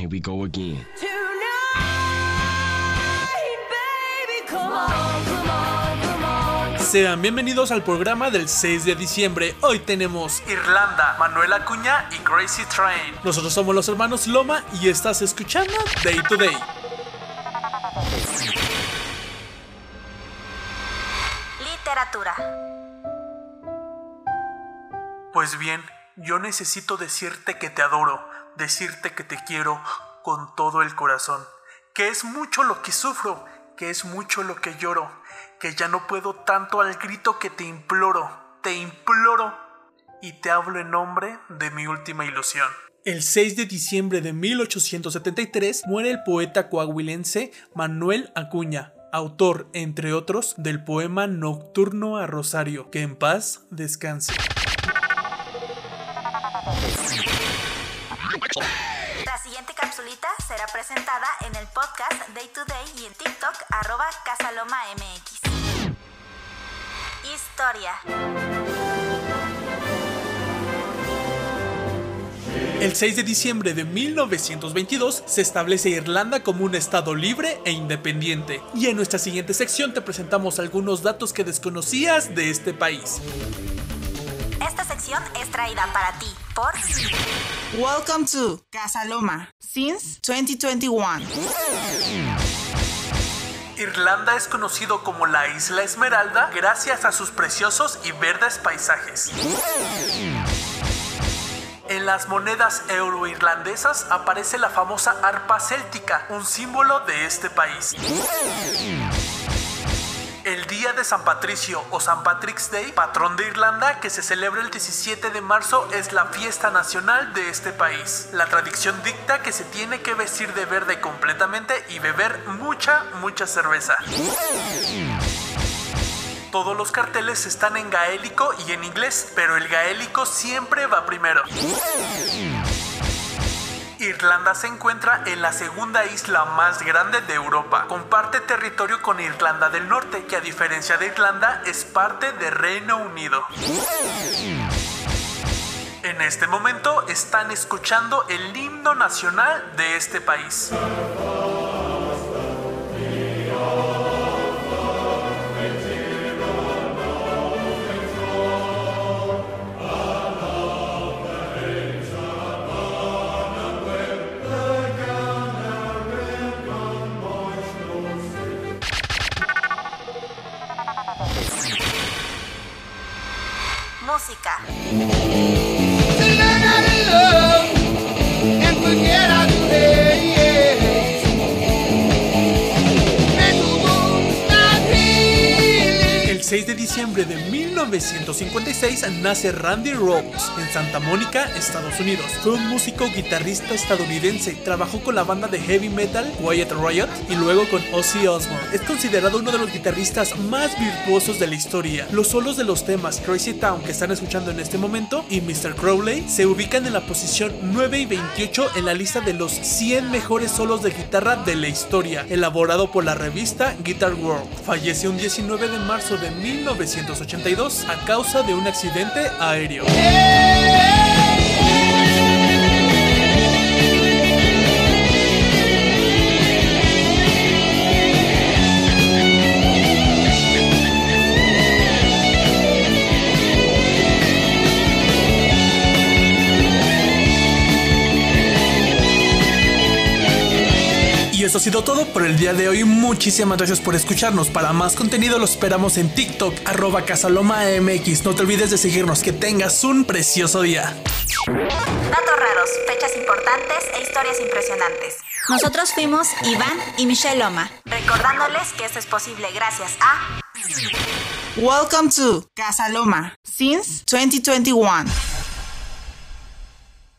Here we go again. Sean bienvenidos al programa del 6 de diciembre. Hoy tenemos Irlanda, Manuel Acuña y Crazy Train. Nosotros somos los hermanos Loma y estás escuchando Day to Day. Literatura. Pues bien, yo necesito decirte que te adoro, decirte que te quiero con todo el corazón, que es mucho lo que sufro, que es mucho lo que lloro, que ya no puedo tanto al grito que te imploro, te imploro, y te hablo en nombre de mi última ilusión. El 6 de diciembre de 1873 muere el poeta coahuilense Manuel Acuña, autor, entre otros, del poema Nocturno a Rosario, que en paz descanse. La siguiente capsulita será presentada en el podcast Day to Day y en TikTok arroba casalomamx. Historia. El 6 de diciembre de 1922 se establece Irlanda como un estado libre e independiente. Y en nuestra siguiente sección te presentamos algunos datos que desconocías de este país. Sección es traída para ti por Welcome to Casa Loma since 2021. Irlanda es conocido como la Isla Esmeralda gracias a sus preciosos y verdes paisajes. En las monedas euro-irlandesas aparece la famosa arpa céltica, un símbolo de este país. De San Patricio o San Patrick's Day, patrón de Irlanda, que se celebra el 17 de marzo, es la fiesta nacional de este país. La tradición dicta que se tiene que vestir de verde completamente y beber mucha, mucha cerveza. Todos los carteles están en gaélico y en inglés, pero el gaélico siempre va primero. Irlanda se encuentra en la segunda isla más grande de Europa. Comparte territorio con Irlanda del Norte, que a diferencia de Irlanda es parte de Reino Unido. En este momento están escuchando el himno nacional de este país. Música. El 6 de diciembre de 1956 nace Randy Rhoads en Santa Mónica, Estados Unidos. Fue un músico guitarrista estadounidense. Trabajó con la banda de heavy metal Quiet Riot y luego con Ozzy Osbourne. Es considerado uno de los guitarristas más virtuosos de la historia. Los solos de los temas Crazy Town que están escuchando en este momento y Mr. Crowley se ubican en la posición 9 y 28 en la lista de los 100 mejores solos de guitarra de la historia, elaborado por la revista Guitar World. Falleció un 19 de marzo de 1982 a causa de un accidente aéreo. Eso ha sido todo por el día de hoy. Muchísimas gracias por escucharnos. Para más contenido los esperamos en TikTok, arroba casalomamx. No te olvides de seguirnos. Que tengas un precioso día. Datos raros, fechas importantes e historias impresionantes. Nosotros fuimos Iván y Michelle Loma. Recordándoles que esto es posible gracias a Welcome to Casa Loma since 2021.